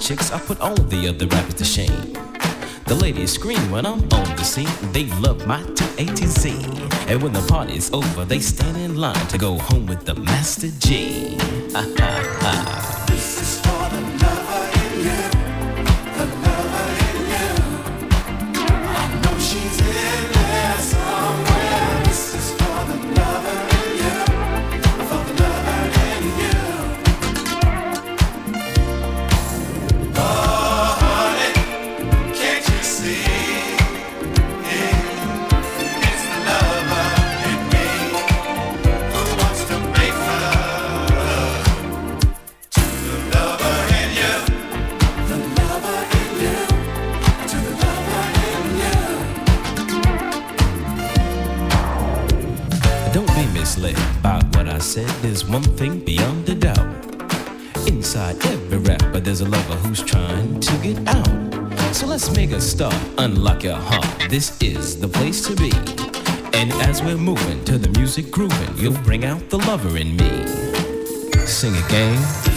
chicks, I put all the other rappers to shame. The ladies scream when I'm on the scene. They love my T A T Z. And when the party's over, they stand in line to go home with the Master G. Ha ha ha. This is the place to be. And as we're moving to the music grooving, you'll bring out the lover in me. Sing again.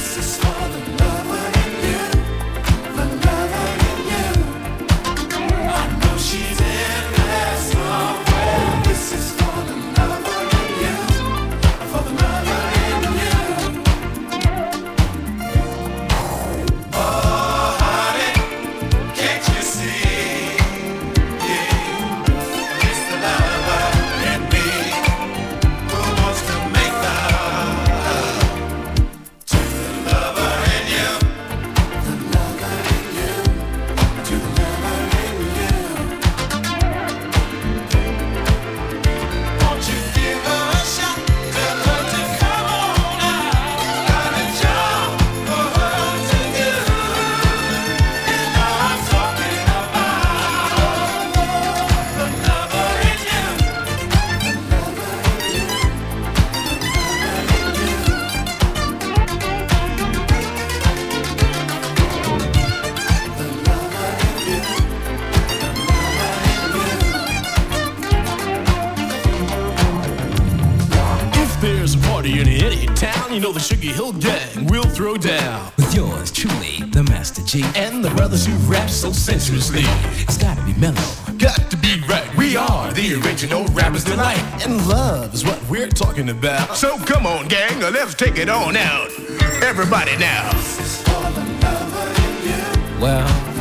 Sugar Hill Gang will throw down. With yours truly, the Master G. And the brothers who rap so sensuously. It's gotta be mellow. Got to be right. We are the original rappers tonight. And love is what we're talking about. So come on, gang, let's take it on out. Everybody now. Well.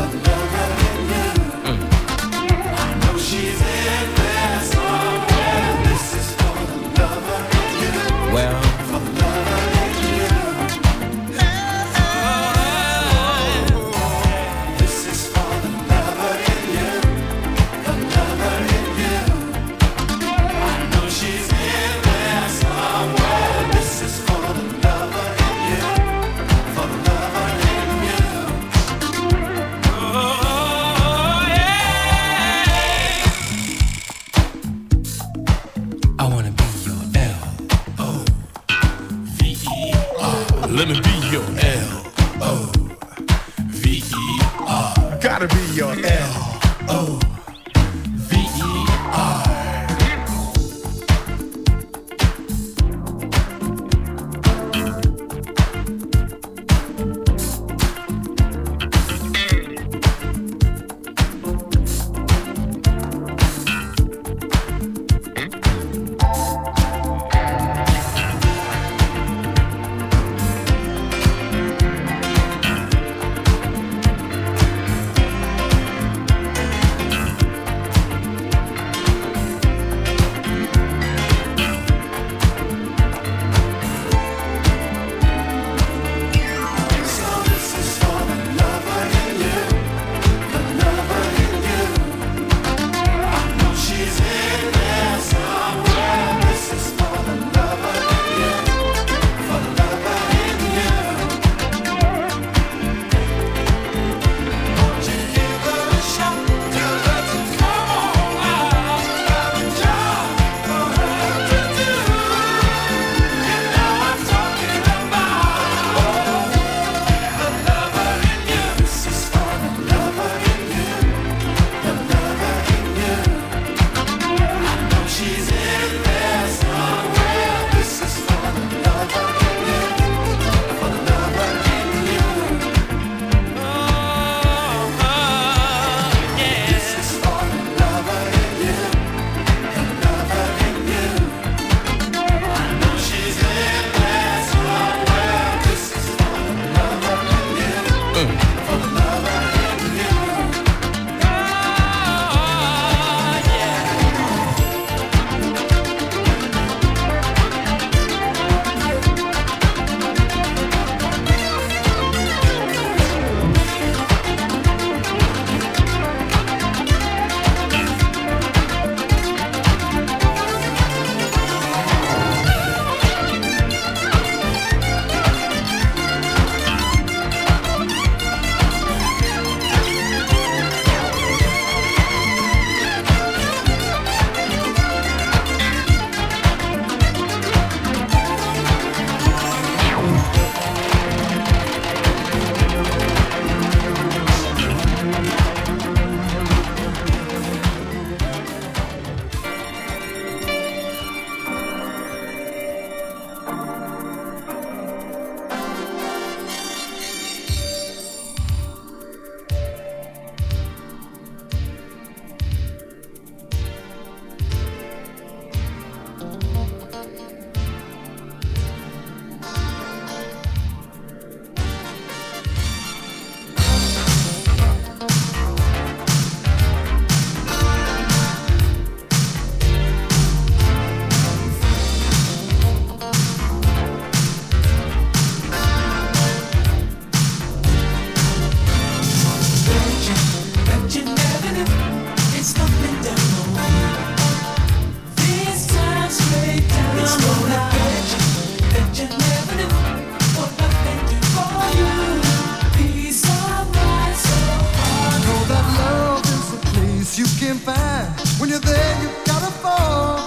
When you're there, you gotta fall.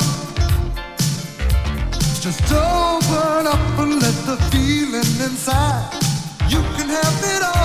Just open up and let the feeling inside. You can have it all.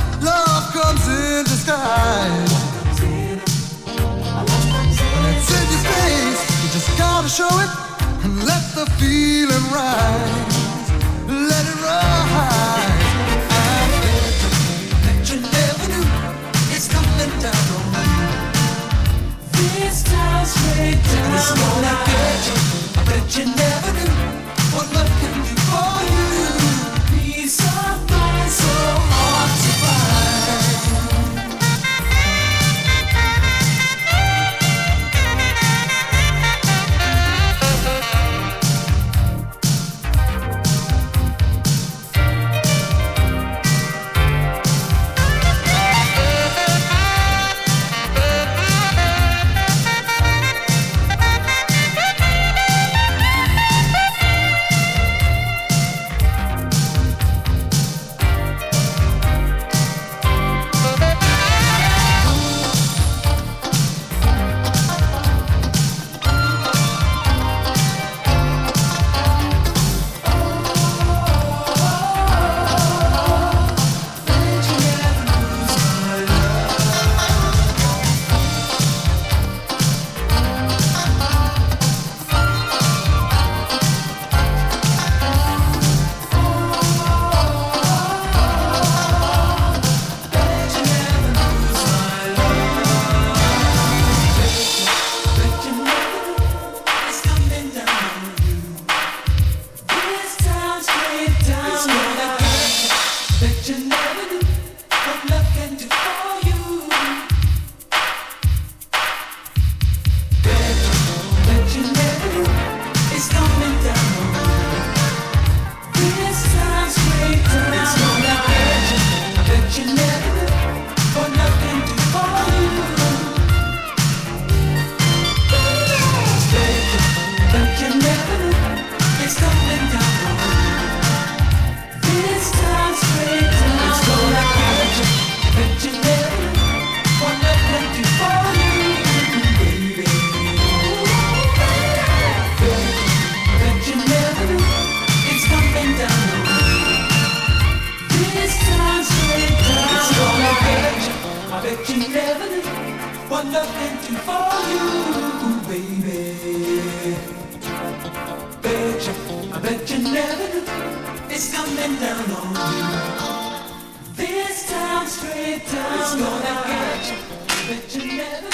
comes in disguise. When it's in your face, you just gotta show it and let the feeling rise. Let it rise. I that you never knew it's coming down on you. This time straight down. And it's gonna get you. I bet you never knew what love. down. on gonna get you, but you never.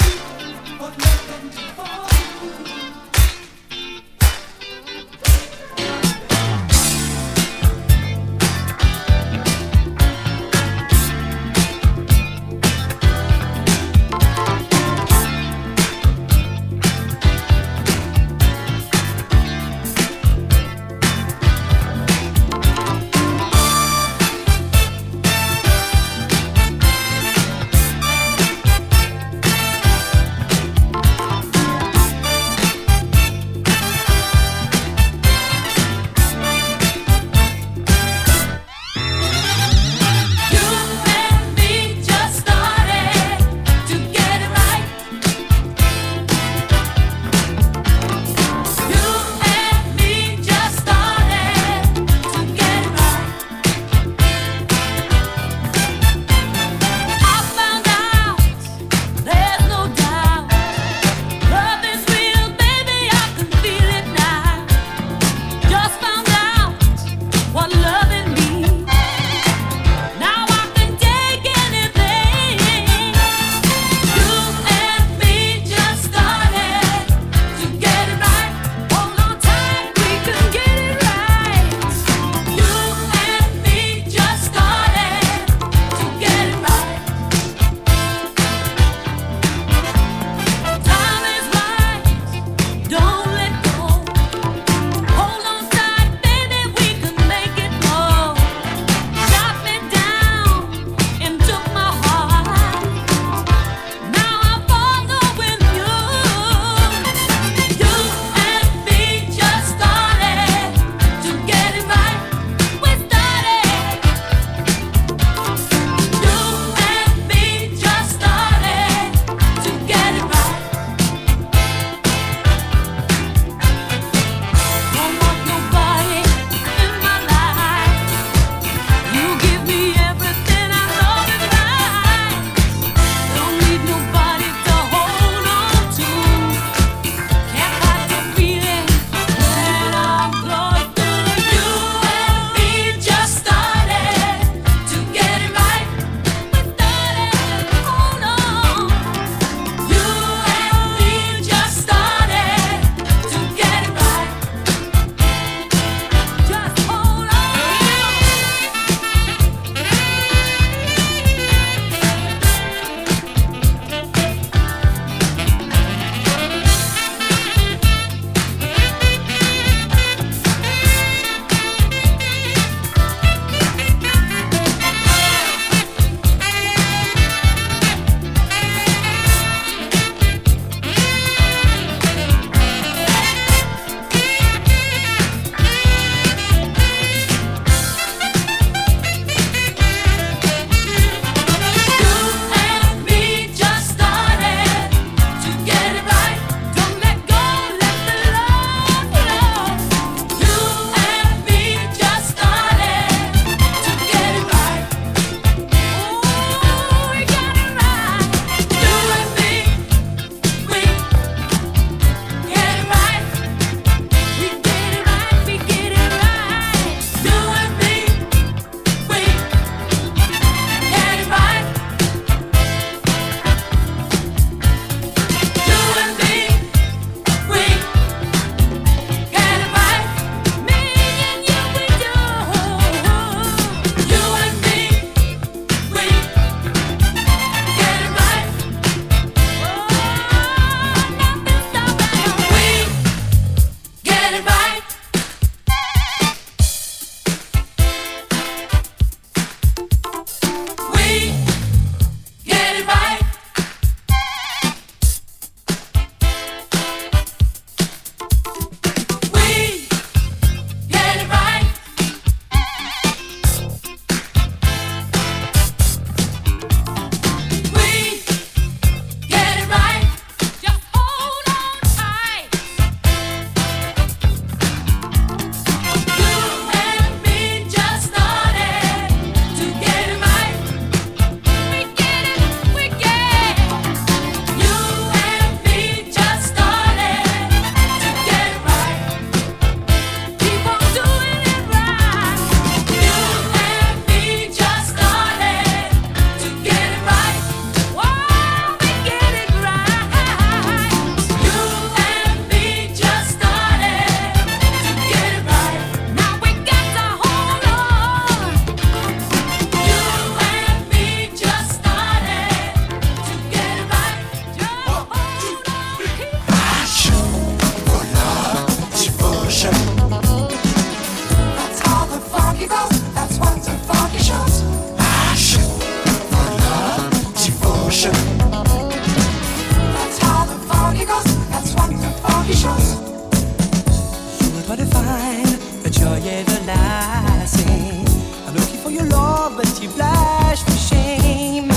but you blush for shame.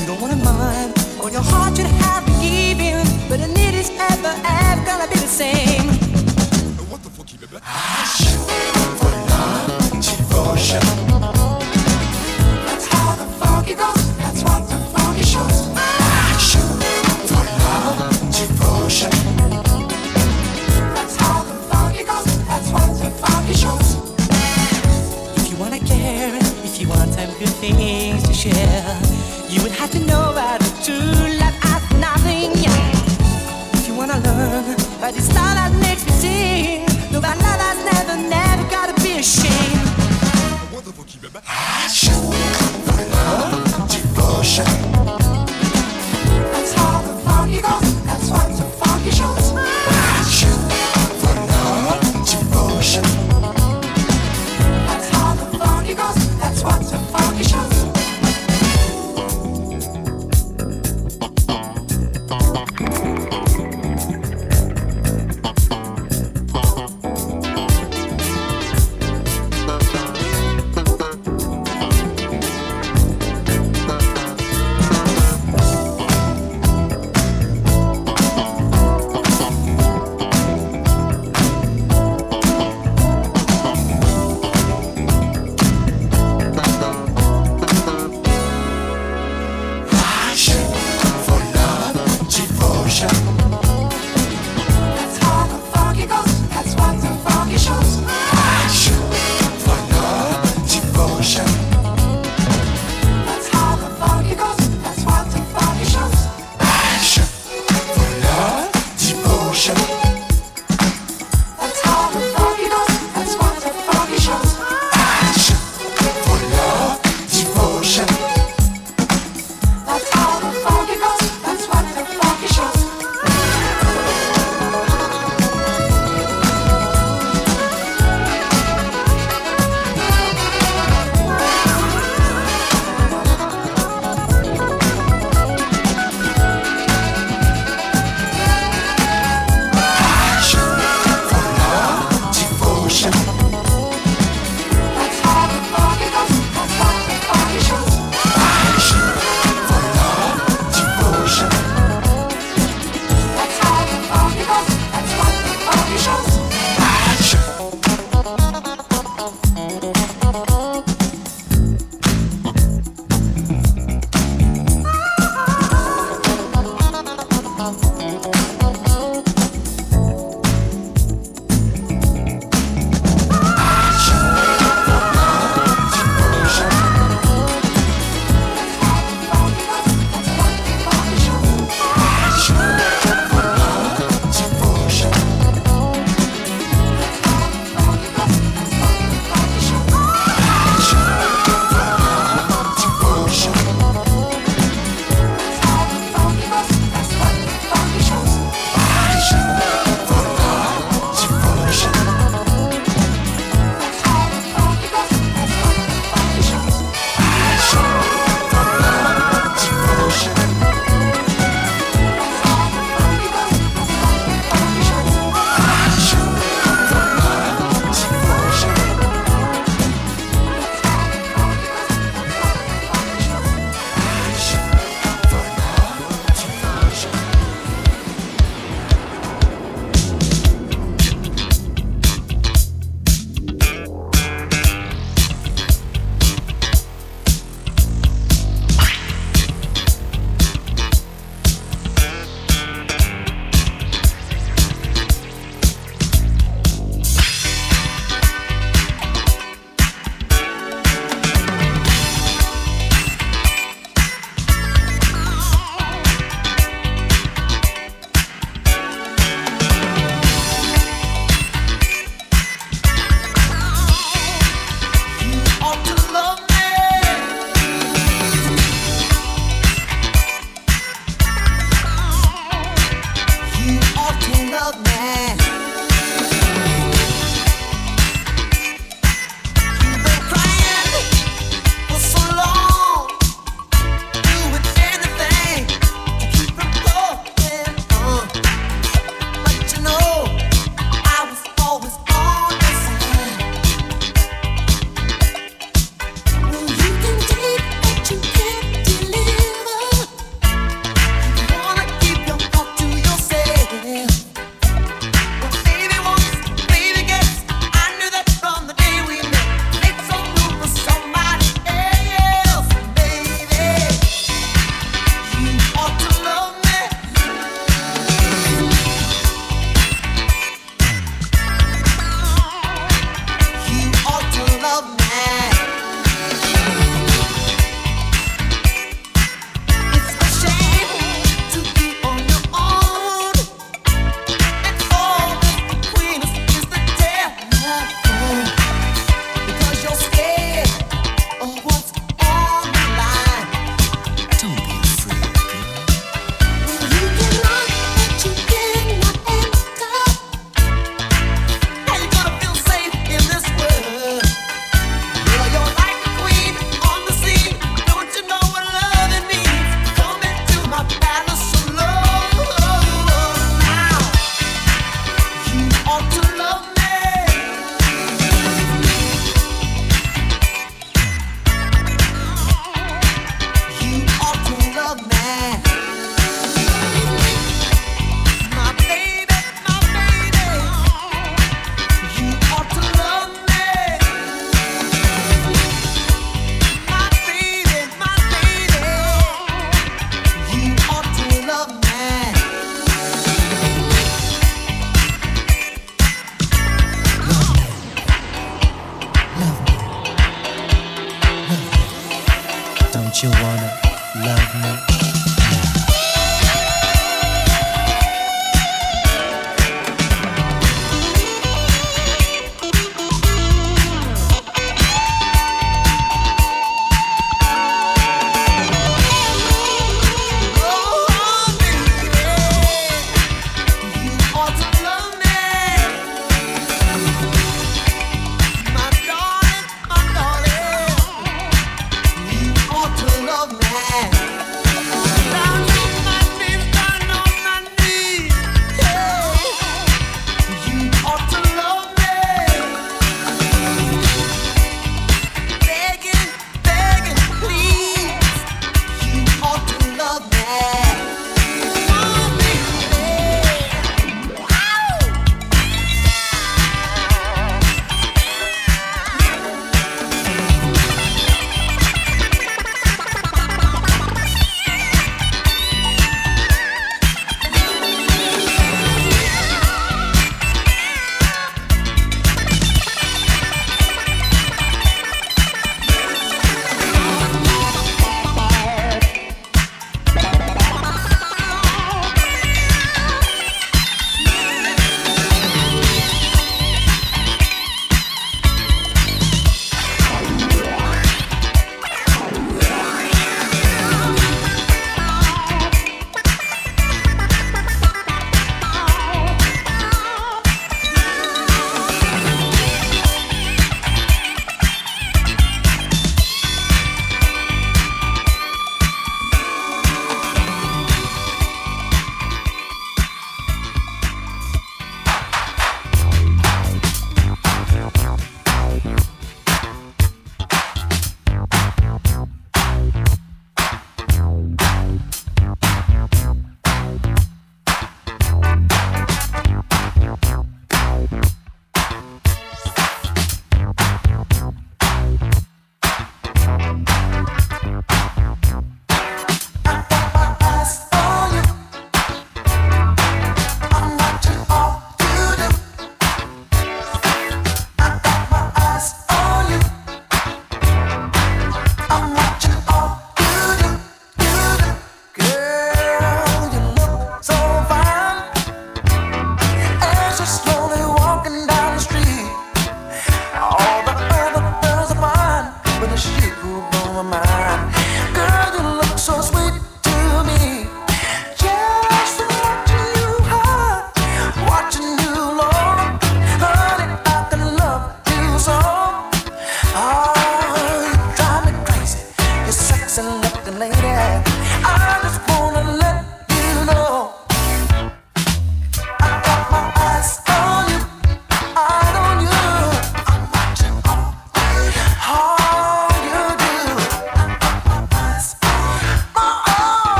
You don't wanna mind, or your heart should have been given, but it is ever, ever gonna be the same. What the fuck, you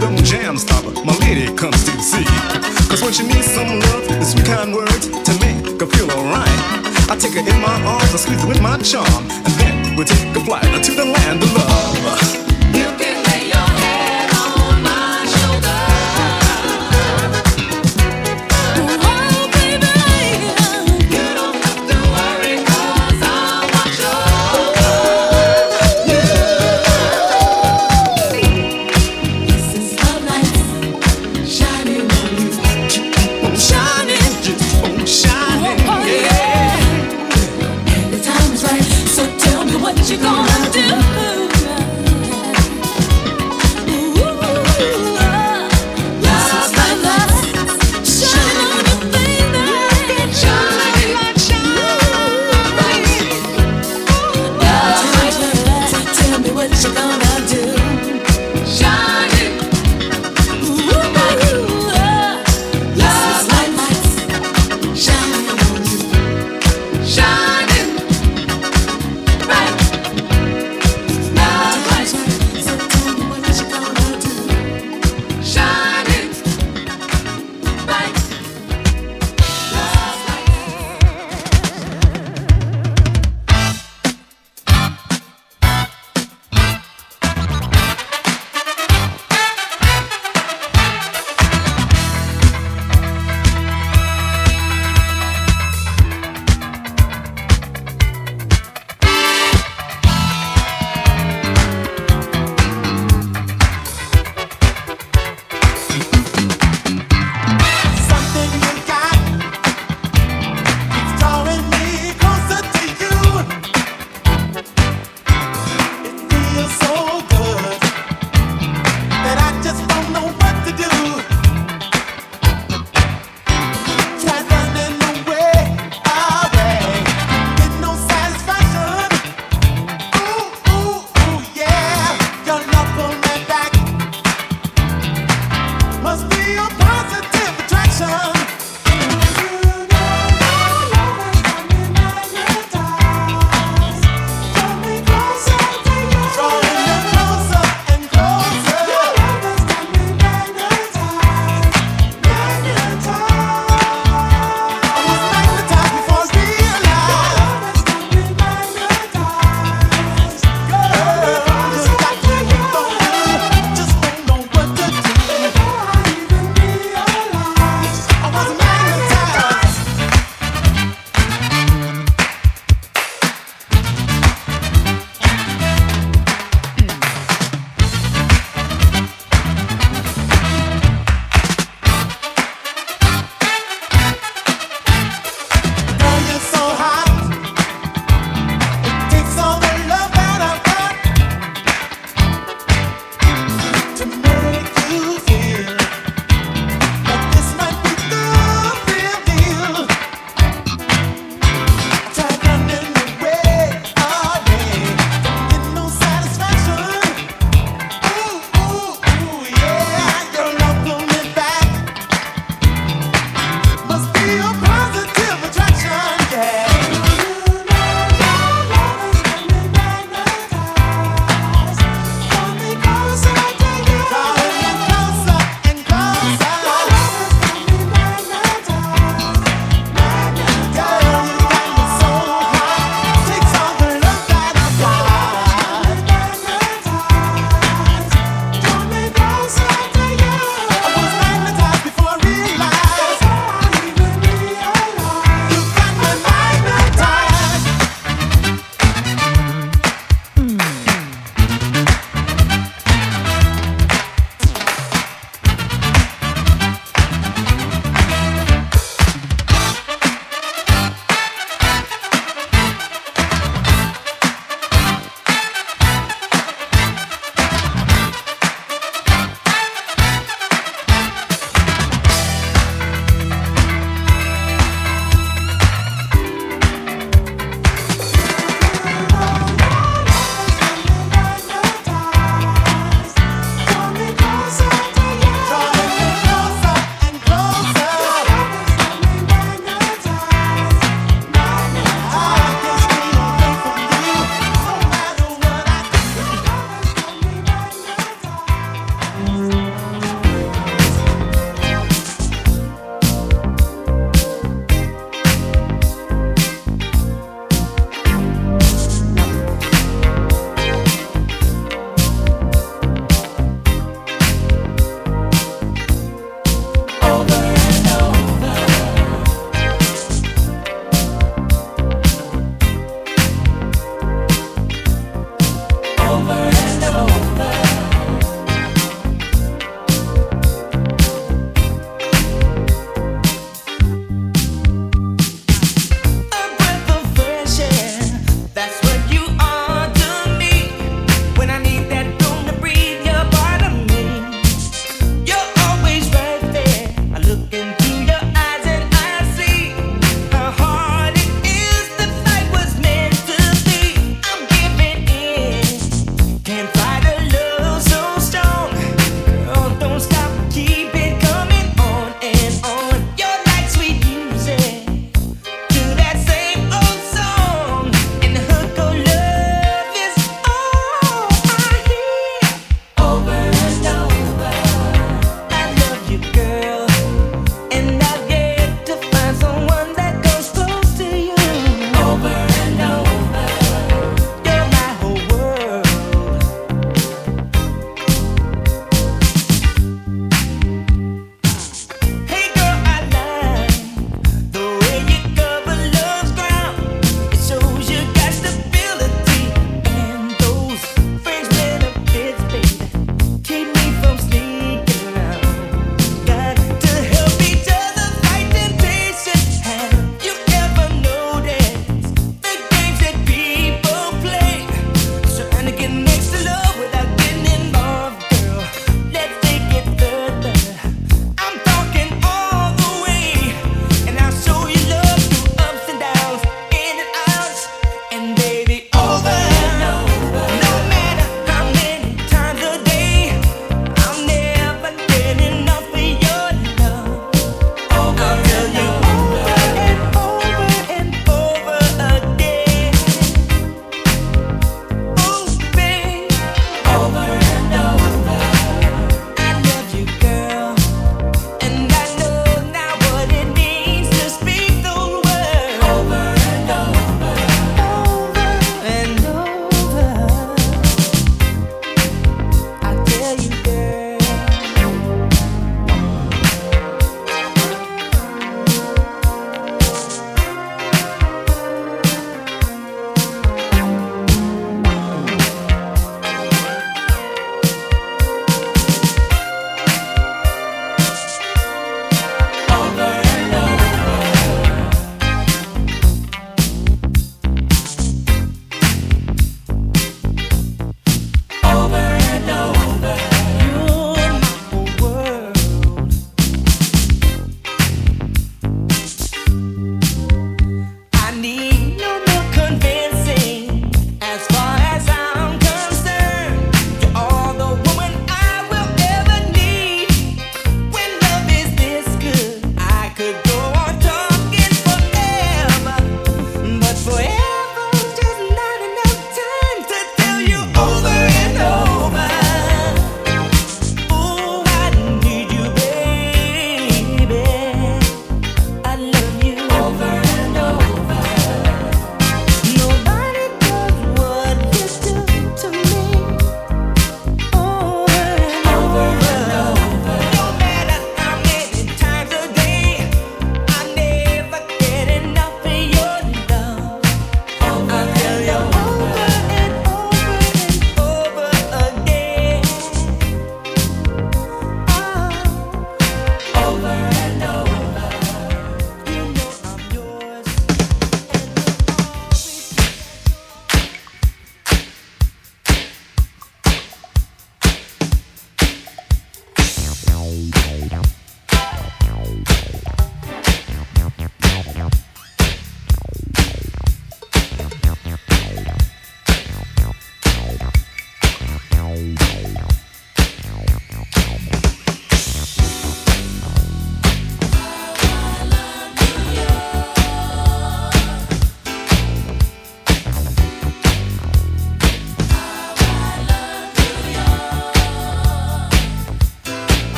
stone jam stopper. My lady comes to see. Cause when she needs some love, the sweet kind words to make her feel alright. I take her in my arms, I squeeze her with my charm, and then we take a flight to the land of love.